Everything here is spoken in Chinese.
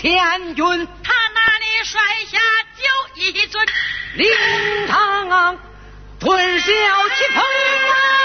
千军，他那里摔下就一尊灵堂，吞笑气蓬蓬。